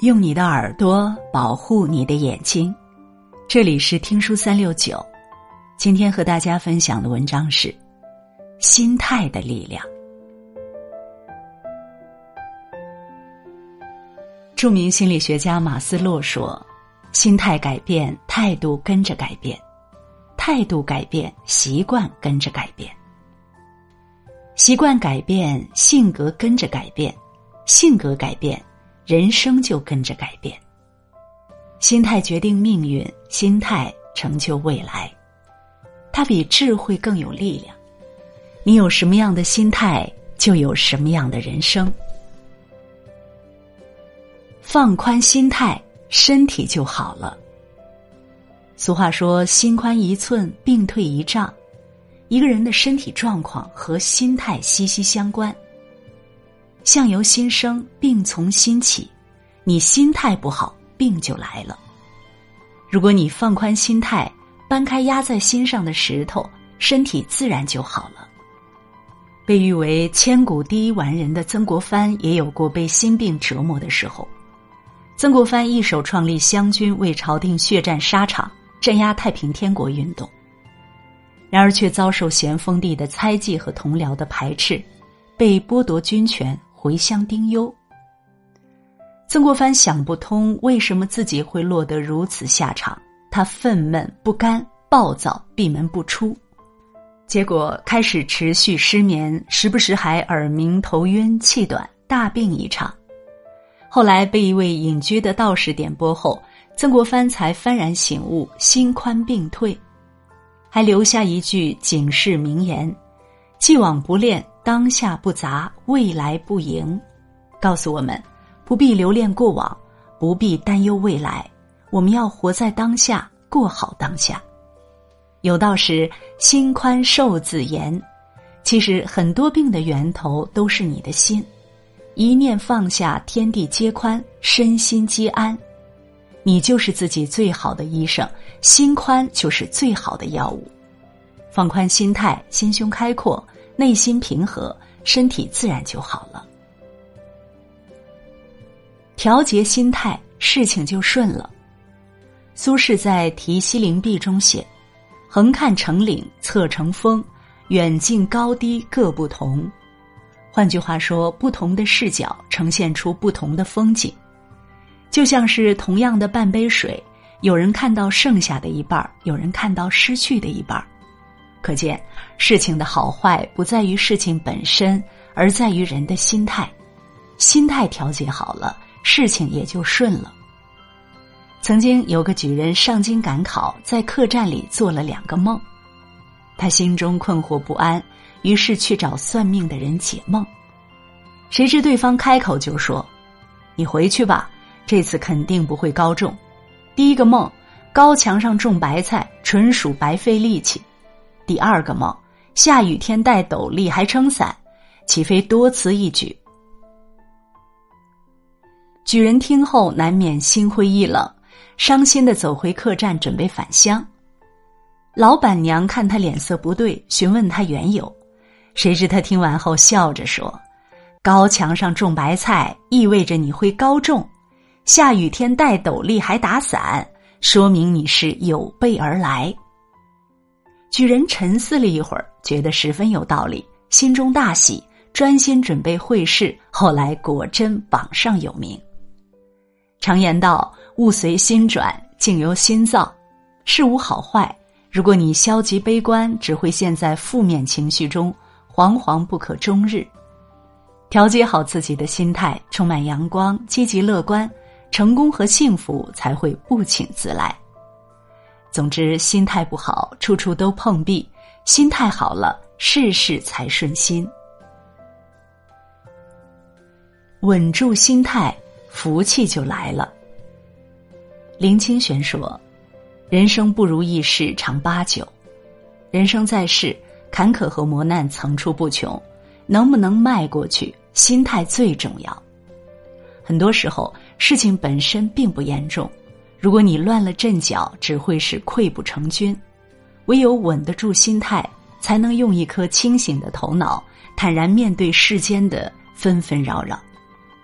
用你的耳朵保护你的眼睛。这里是听书三六九，今天和大家分享的文章是《心态的力量》。著名心理学家马斯洛说：“心态改变，态度跟着改变；态度改变，习惯跟着改变；习惯改变，性格跟着改变；性格改变。”人生就跟着改变。心态决定命运，心态成就未来。它比智慧更有力量。你有什么样的心态，就有什么样的人生。放宽心态，身体就好了。俗话说：“心宽一寸，病退一丈。”一个人的身体状况和心态息息相关。相由心生，病从心起。你心态不好，病就来了。如果你放宽心态，搬开压在心上的石头，身体自然就好了。被誉为千古第一完人的曾国藩，也有过被心病折磨的时候。曾国藩一手创立湘军，为朝廷血战沙场，镇压太平天国运动。然而却遭受咸丰帝的猜忌和同僚的排斥，被剥夺军权。回乡丁忧，曾国藩想不通为什么自己会落得如此下场，他愤懑不甘，暴躁，闭门不出，结果开始持续失眠，时不时还耳鸣、头晕、气短，大病一场。后来被一位隐居的道士点拨后，曾国藩才幡然醒悟，心宽病退，还留下一句警示名言：“既往不恋。”当下不杂，未来不迎，告诉我们不必留恋过往，不必担忧未来，我们要活在当下，过好当下。有道是心宽寿自延，其实很多病的源头都是你的心，一念放下，天地皆宽，身心皆安。你就是自己最好的医生，心宽就是最好的药物。放宽心态，心胸开阔。内心平和，身体自然就好了。调节心态，事情就顺了。苏轼在《题西林壁》中写：“横看成岭侧成峰，远近高低各不同。”换句话说，不同的视角呈现出不同的风景。就像是同样的半杯水，有人看到剩下的一半有人看到失去的一半可见，事情的好坏不在于事情本身，而在于人的心态。心态调节好了，事情也就顺了。曾经有个举人上京赶考，在客栈里做了两个梦，他心中困惑不安，于是去找算命的人解梦。谁知对方开口就说：“你回去吧，这次肯定不会高中。第一个梦，高墙上种白菜，纯属白费力气。”第二个梦，下雨天戴斗笠还撑伞，岂非多此一举？举人听后难免心灰意冷，伤心的走回客栈准备返乡。老板娘看他脸色不对，询问他缘由，谁知他听完后笑着说：“高墙上种白菜，意味着你会高中；下雨天戴斗笠还打伞，说明你是有备而来。”举人沉思了一会儿，觉得十分有道理，心中大喜，专心准备会试。后来果真榜上有名。常言道：“物随心转，境由心造。”事无好坏，如果你消极悲观，只会陷在负面情绪中，惶惶不可终日。调节好自己的心态，充满阳光，积极乐观，成功和幸福才会不请自来。总之，心态不好，处处都碰壁；心态好了，事事才顺心。稳住心态，福气就来了。林清玄说：“人生不如意事常八九，人生在世，坎坷和磨难层出不穷，能不能迈过去，心态最重要。很多时候，事情本身并不严重。”如果你乱了阵脚，只会是溃不成军。唯有稳得住心态，才能用一颗清醒的头脑，坦然面对世间的纷纷扰扰。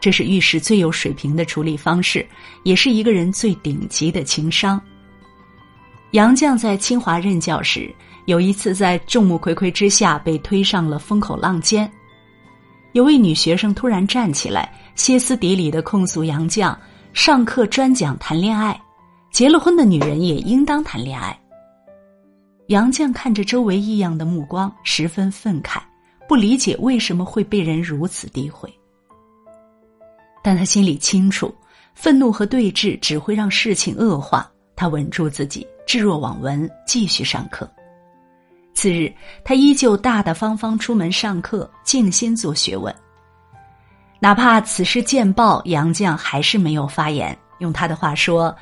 这是遇事最有水平的处理方式，也是一个人最顶级的情商。杨绛在清华任教时，有一次在众目睽睽之下被推上了风口浪尖，有位女学生突然站起来，歇斯底里的控诉杨绛上课专讲谈恋爱，结了婚的女人也应当谈恋爱。杨绛看着周围异样的目光，十分愤慨，不理解为什么会被人如此诋毁。但他心里清楚，愤怒和对峙只会让事情恶化。他稳住自己，置若罔闻，继续上课。次日，他依旧大大方方出门上课，静心做学问。哪怕此事见报，杨绛还是没有发言。用他的话说：“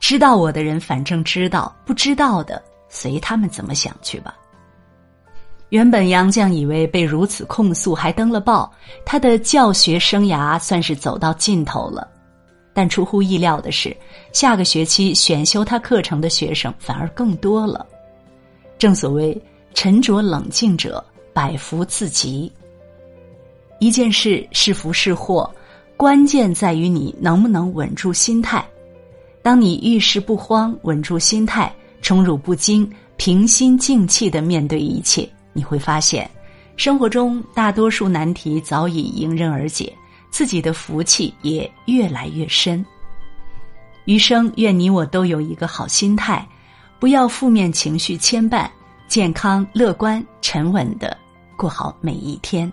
知道我的人反正知道，不知道的随他们怎么想去吧。”原本杨绛以为被如此控诉还登了报，他的教学生涯算是走到尽头了。但出乎意料的是，下个学期选修他课程的学生反而更多了。正所谓沉着冷静者百福自集。一件事是福是祸，关键在于你能不能稳住心态。当你遇事不慌，稳住心态，宠辱不惊，平心静气的面对一切。你会发现，生活中大多数难题早已迎刃而解，自己的福气也越来越深。余生愿你我都有一个好心态，不要负面情绪牵绊，健康、乐观、沉稳的过好每一天。